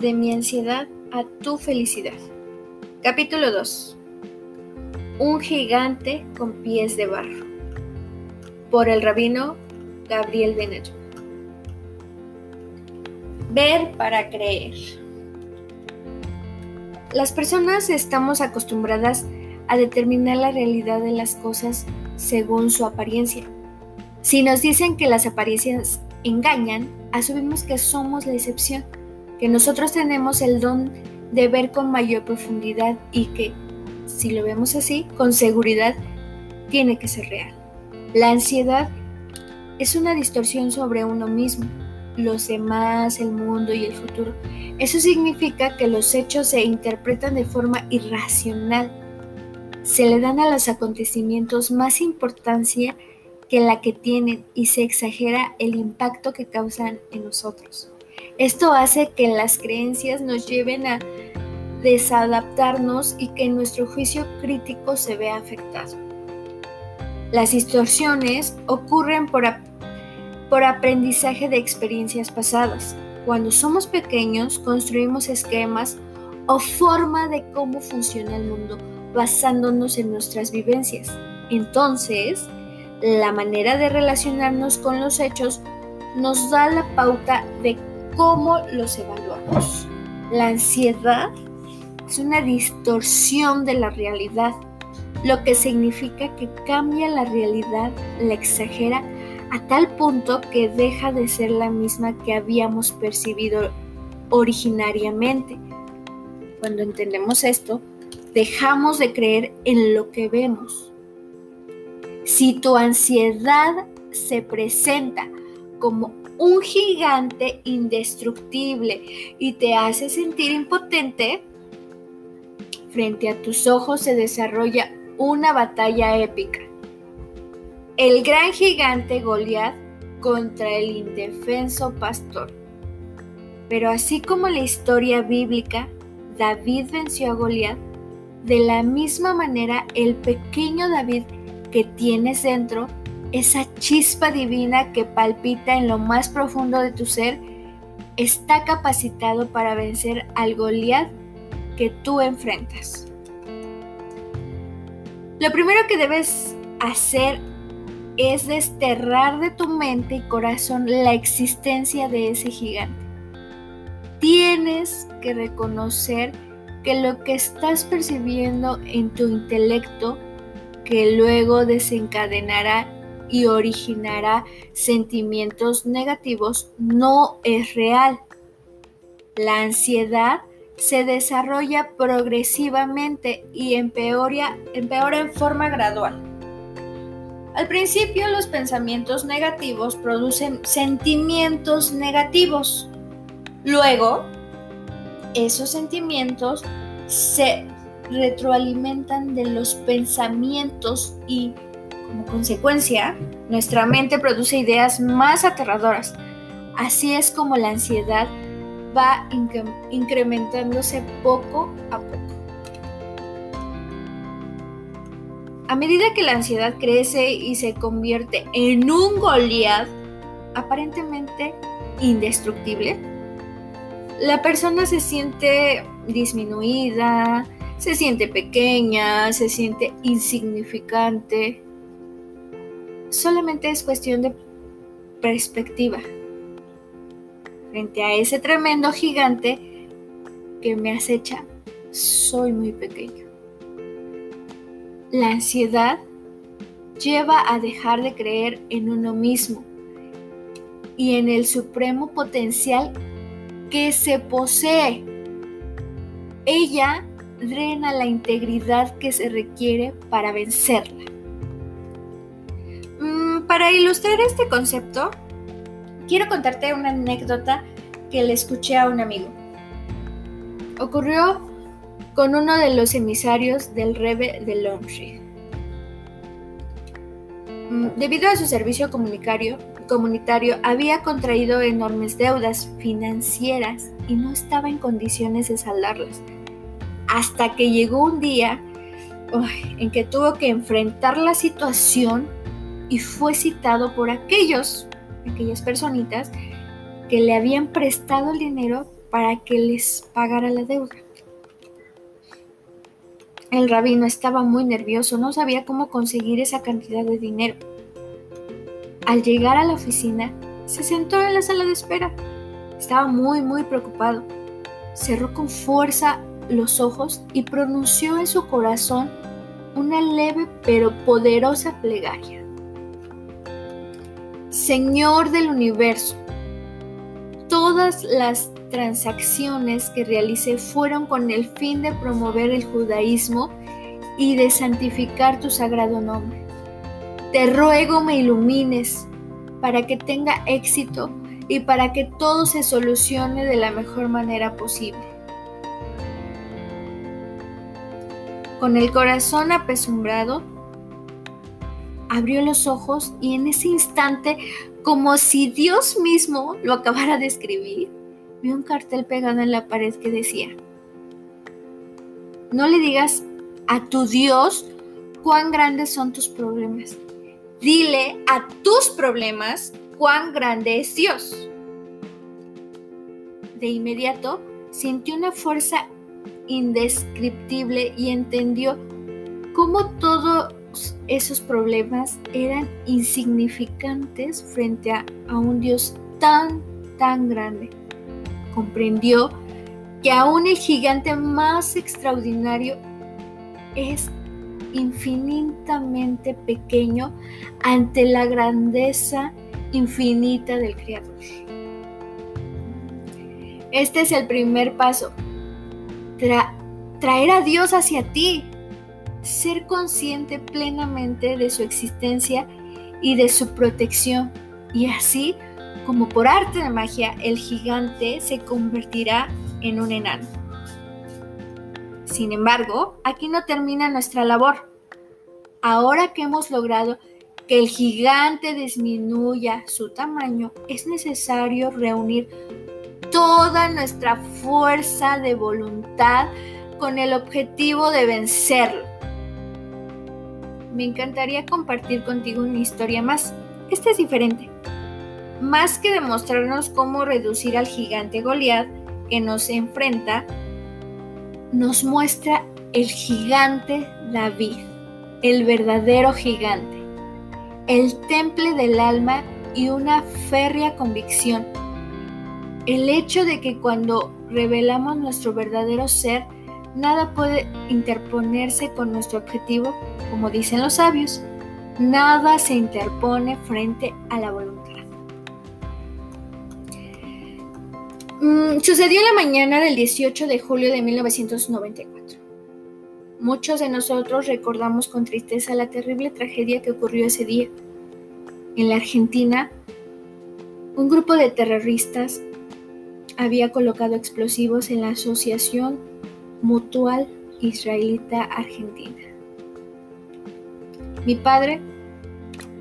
de mi ansiedad a tu felicidad. Capítulo 2. Un gigante con pies de barro. Por el rabino Gabriel Benet. Ver para creer. Las personas estamos acostumbradas a determinar la realidad de las cosas según su apariencia. Si nos dicen que las apariencias engañan, asumimos que somos la excepción que nosotros tenemos el don de ver con mayor profundidad y que, si lo vemos así, con seguridad, tiene que ser real. La ansiedad es una distorsión sobre uno mismo, los demás, el mundo y el futuro. Eso significa que los hechos se interpretan de forma irracional. Se le dan a los acontecimientos más importancia que la que tienen y se exagera el impacto que causan en nosotros. Esto hace que las creencias nos lleven a desadaptarnos y que nuestro juicio crítico se vea afectado. Las distorsiones ocurren por, por aprendizaje de experiencias pasadas. Cuando somos pequeños construimos esquemas o forma de cómo funciona el mundo basándonos en nuestras vivencias. Entonces, la manera de relacionarnos con los hechos nos da la pauta de cómo los evaluamos. La ansiedad es una distorsión de la realidad, lo que significa que cambia la realidad, la exagera a tal punto que deja de ser la misma que habíamos percibido originariamente. Cuando entendemos esto, dejamos de creer en lo que vemos. Si tu ansiedad se presenta como un gigante indestructible y te hace sentir impotente, frente a tus ojos se desarrolla una batalla épica. El gran gigante Goliat contra el indefenso pastor. Pero así como la historia bíblica, David venció a Goliat, de la misma manera el pequeño David que tienes dentro esa chispa divina que palpita en lo más profundo de tu ser, está capacitado para vencer al Goliat que tú enfrentas. Lo primero que debes hacer es desterrar de tu mente y corazón la existencia de ese gigante. Tienes que reconocer que lo que estás percibiendo en tu intelecto, que luego desencadenará y originará sentimientos negativos no es real. La ansiedad se desarrolla progresivamente y empeora, empeora en forma gradual. Al principio los pensamientos negativos producen sentimientos negativos. Luego, esos sentimientos se retroalimentan de los pensamientos y como consecuencia, nuestra mente produce ideas más aterradoras. Así es como la ansiedad va incrementándose poco a poco. A medida que la ansiedad crece y se convierte en un Goliath aparentemente indestructible, la persona se siente disminuida, se siente pequeña, se siente insignificante solamente es cuestión de perspectiva. Frente a ese tremendo gigante que me acecha, soy muy pequeño. La ansiedad lleva a dejar de creer en uno mismo y en el supremo potencial que se posee. Ella drena la integridad que se requiere para vencerla. Para ilustrar este concepto, quiero contarte una anécdota que le escuché a un amigo. Ocurrió con uno de los emisarios del Rebe de Longshore. Mm, debido a su servicio comunitario, había contraído enormes deudas financieras y no estaba en condiciones de saldarlas. Hasta que llegó un día en que tuvo que enfrentar la situación y fue citado por aquellos, aquellas personitas que le habían prestado el dinero para que les pagara la deuda. El rabino estaba muy nervioso, no sabía cómo conseguir esa cantidad de dinero. Al llegar a la oficina, se sentó en la sala de espera. Estaba muy, muy preocupado. Cerró con fuerza los ojos y pronunció en su corazón una leve pero poderosa plegaria. Señor del universo, todas las transacciones que realicé fueron con el fin de promover el judaísmo y de santificar tu sagrado nombre. Te ruego me ilumines para que tenga éxito y para que todo se solucione de la mejor manera posible. Con el corazón apesumbrado, abrió los ojos y en ese instante, como si Dios mismo lo acabara de escribir, vio un cartel pegado en la pared que decía, no le digas a tu Dios cuán grandes son tus problemas. Dile a tus problemas cuán grande es Dios. De inmediato sintió una fuerza indescriptible y entendió cómo esos problemas eran insignificantes frente a, a un Dios tan, tan grande. Comprendió que aún el gigante más extraordinario es infinitamente pequeño ante la grandeza infinita del Creador. Este es el primer paso. traer a Dios hacia ti. Ser consciente plenamente de su existencia y de su protección. Y así, como por arte de magia, el gigante se convertirá en un enano. Sin embargo, aquí no termina nuestra labor. Ahora que hemos logrado que el gigante disminuya su tamaño, es necesario reunir toda nuestra fuerza de voluntad con el objetivo de vencerlo. Me encantaría compartir contigo una historia más. Esta es diferente. Más que demostrarnos cómo reducir al gigante Goliat que nos enfrenta, nos muestra el gigante David, el verdadero gigante, el temple del alma y una férrea convicción. El hecho de que cuando revelamos nuestro verdadero ser, nada puede interponerse con nuestro objetivo, como dicen los sabios, nada se interpone frente a la voluntad. Mm, sucedió la mañana del 18 de julio de 1994. Muchos de nosotros recordamos con tristeza la terrible tragedia que ocurrió ese día. En la Argentina, un grupo de terroristas había colocado explosivos en la Asociación Mutual Israelita Argentina. Mi padre,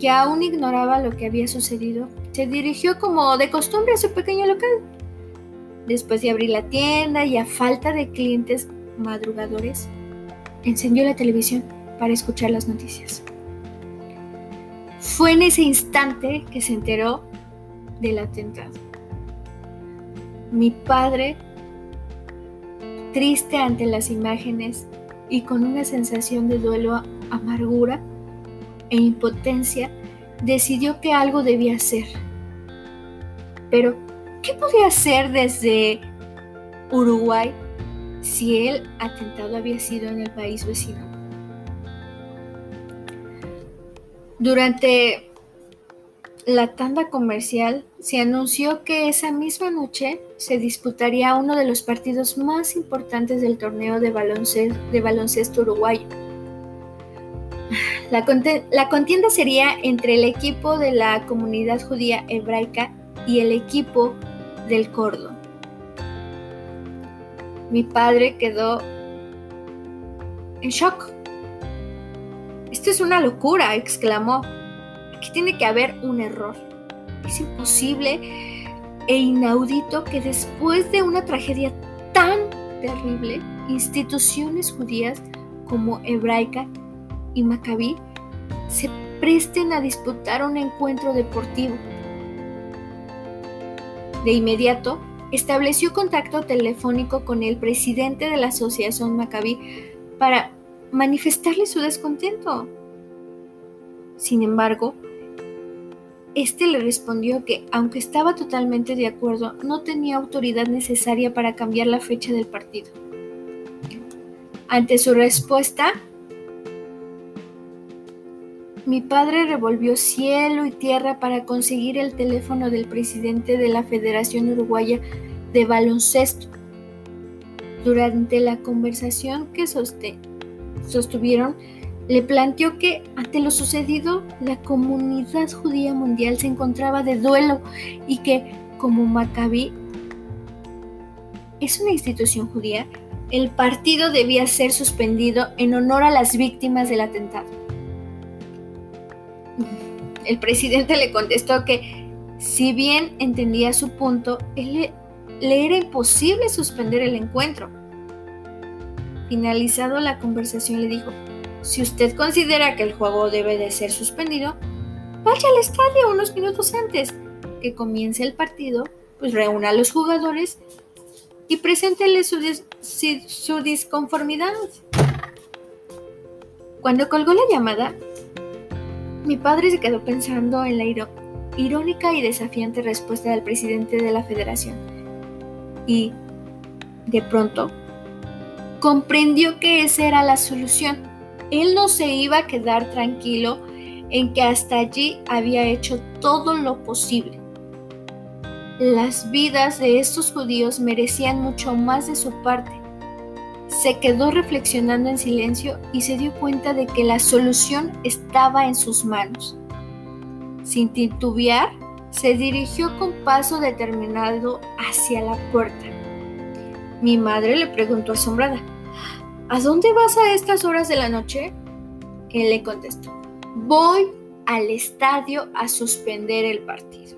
que aún ignoraba lo que había sucedido, se dirigió como de costumbre a su pequeño local Después de abrir la tienda y a falta de clientes madrugadores, encendió la televisión para escuchar las noticias. Fue en ese instante que se enteró del atentado. Mi padre, triste ante las imágenes y con una sensación de duelo, amargura e impotencia, decidió que algo debía hacer. Pero ¿Qué podía hacer desde Uruguay si el atentado había sido en el país vecino? Durante la tanda comercial se anunció que esa misma noche se disputaría uno de los partidos más importantes del torneo de baloncesto, uruguayo. La, la, contienda sería entre el equipo de la comunidad judía hebraica y el equipo del cordón. Mi padre quedó en shock. Esto es una locura, exclamó. Tiene que haber un error. Es imposible e inaudito que después de una tragedia tan terrible, instituciones judías como hebraica y macabí se presten a disputar un encuentro deportivo. De inmediato, estableció contacto telefónico con el presidente de la Asociación Maccabi para manifestarle su descontento. Sin embargo, este le respondió que, aunque estaba totalmente de acuerdo, no tenía autoridad necesaria para cambiar la fecha del partido. Ante su respuesta, mi padre revolvió cielo y tierra para conseguir el teléfono del presidente de la Federación Uruguaya de Baloncesto. Durante la conversación que sostuvieron, le planteó que ante lo sucedido la comunidad judía mundial se encontraba de duelo y que como Maccabi es una institución judía, el partido debía ser suspendido en honor a las víctimas del atentado el presidente le contestó que si bien entendía su punto, le, le era imposible suspender el encuentro. Finalizado la conversación le dijo, si usted considera que el juego debe de ser suspendido, vaya al estadio unos minutos antes que comience el partido, pues reúna a los jugadores y preséntele su, su disconformidad. Cuando colgó la llamada, mi padre se quedó pensando en la irónica y desafiante respuesta del presidente de la federación. Y, de pronto, comprendió que esa era la solución. Él no se iba a quedar tranquilo en que hasta allí había hecho todo lo posible. Las vidas de estos judíos merecían mucho más de su parte se quedó reflexionando en silencio y se dio cuenta de que la solución estaba en sus manos. Sin titubear, se dirigió con paso determinado hacia la puerta. Mi madre le preguntó asombrada, ¿A dónde vas a estas horas de la noche? Él le contestó, voy al estadio a suspender el partido.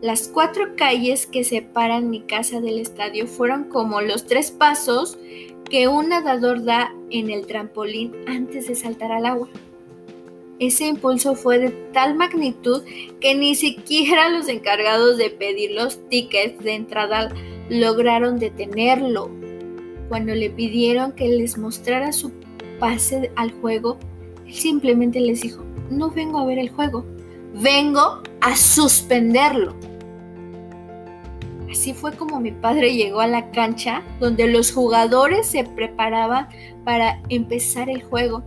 Las cuatro calles que separan mi casa del estadio fueron como los tres pasos que un nadador da en el trampolín antes de saltar al agua. Ese impulso fue de tal magnitud que ni siquiera los encargados de pedir los tickets de entrada lograron detenerlo. Cuando le pidieron que les mostrara su pase al juego, él simplemente les dijo, no vengo a ver el juego, vengo a suspenderlo. Así fue como mi padre llegó a la cancha donde los jugadores se preparaban para empezar el juego.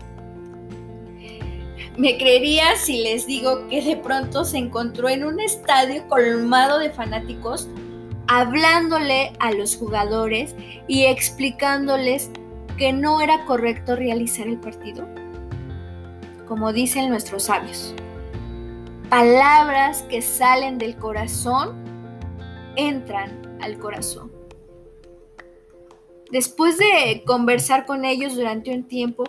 Me creería si les digo que de pronto se encontró en un estadio colmado de fanáticos hablándole a los jugadores y explicándoles que no era correcto realizar el partido. Como dicen nuestros sabios, palabras que salen del corazón entran al corazón. Después de conversar con ellos durante un tiempo,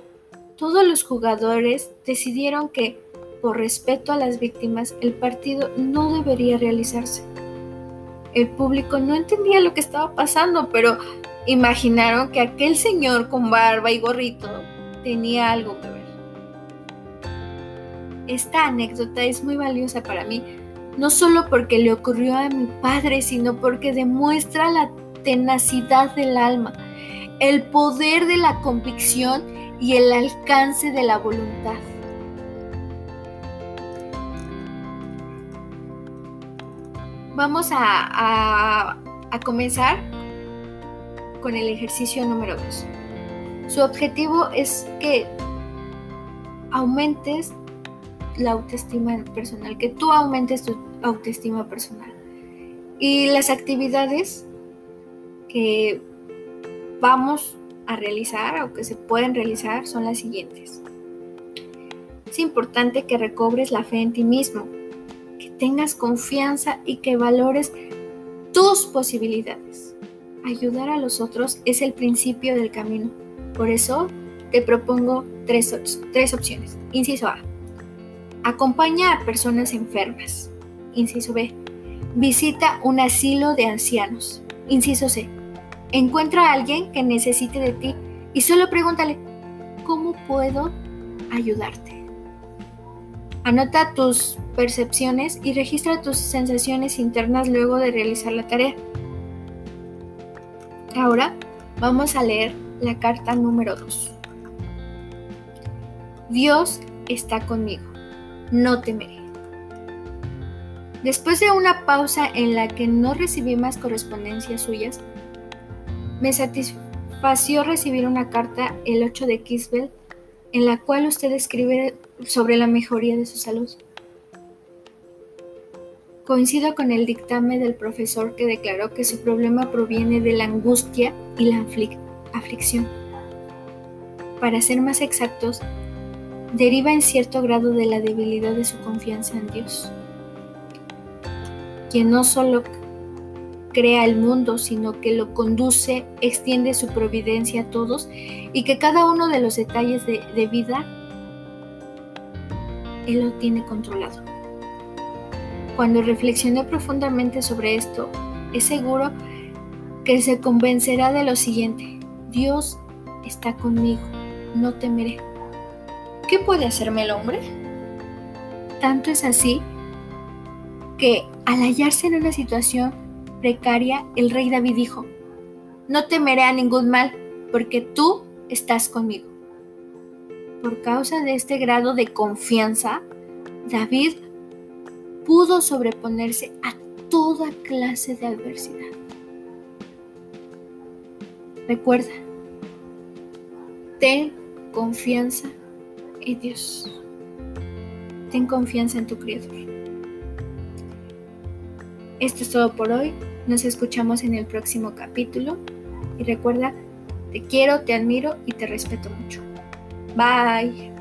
todos los jugadores decidieron que, por respeto a las víctimas, el partido no debería realizarse. El público no entendía lo que estaba pasando, pero imaginaron que aquel señor con barba y gorrito tenía algo que ver. Esta anécdota es muy valiosa para mí no solo porque le ocurrió a mi padre, sino porque demuestra la tenacidad del alma, el poder de la convicción y el alcance de la voluntad. Vamos a, comenzar con el ejercicio número 2. Su objetivo es que aumentes la autoestima personal, que tú aumentes tu autoestima personal. Y las actividades que vamos a realizar o que se pueden realizar son las siguientes. Es importante que recobres la fe en ti mismo, tengas confianza y que valores tus posibilidades. Ayudar a los otros es el principio del camino. Por eso te propongo tres, tres opciones. Inciso A Acompaña a personas enfermas. Inciso B. Visita un asilo de ancianos. Inciso C. Encuentra a alguien que necesite de ti y solo pregúntale, ¿cómo puedo ayudarte? Anota tus percepciones y registra tus sensaciones internas luego de realizar la tarea. Ahora vamos a leer la carta número 2. Dios está conmigo, no temeré. Después de una pausa en la que no recibí más correspondencias suyas, me satisfació recibir una carta el 8 de Kisbel en la cual usted escribe sobre la mejoría de su salud. Coincido con el dictamen del profesor que declaró que su problema proviene de la angustia y la aflicción. Para ser más exactos, deriva en cierto grado de la debilidad de su confianza en Dios, quien no solo crea el mundo, sino que lo conduce, extiende su providencia a todos y que cada uno de los detalles de, de vida Él lo tiene controlado. Cuando reflexioné profundamente sobre esto, es seguro que se convencerá de lo siguiente. Dios está conmigo, no temeré. ¿Qué puede hacerme el hombre? Tanto es así que al hallarse en una situación precaria, el rey David dijo, no temeré a ningún mal, porque tú estás conmigo. Por causa de este grado de confianza, David pudo sobreponerse a toda clase de adversidad. Recuerda, ten confianza en Dios. Ten confianza en tu Creador. Esto es todo por hoy. Nos escuchamos en el próximo capítulo. Y recuerda, te quiero, te admiro y te respeto mucho. Bye.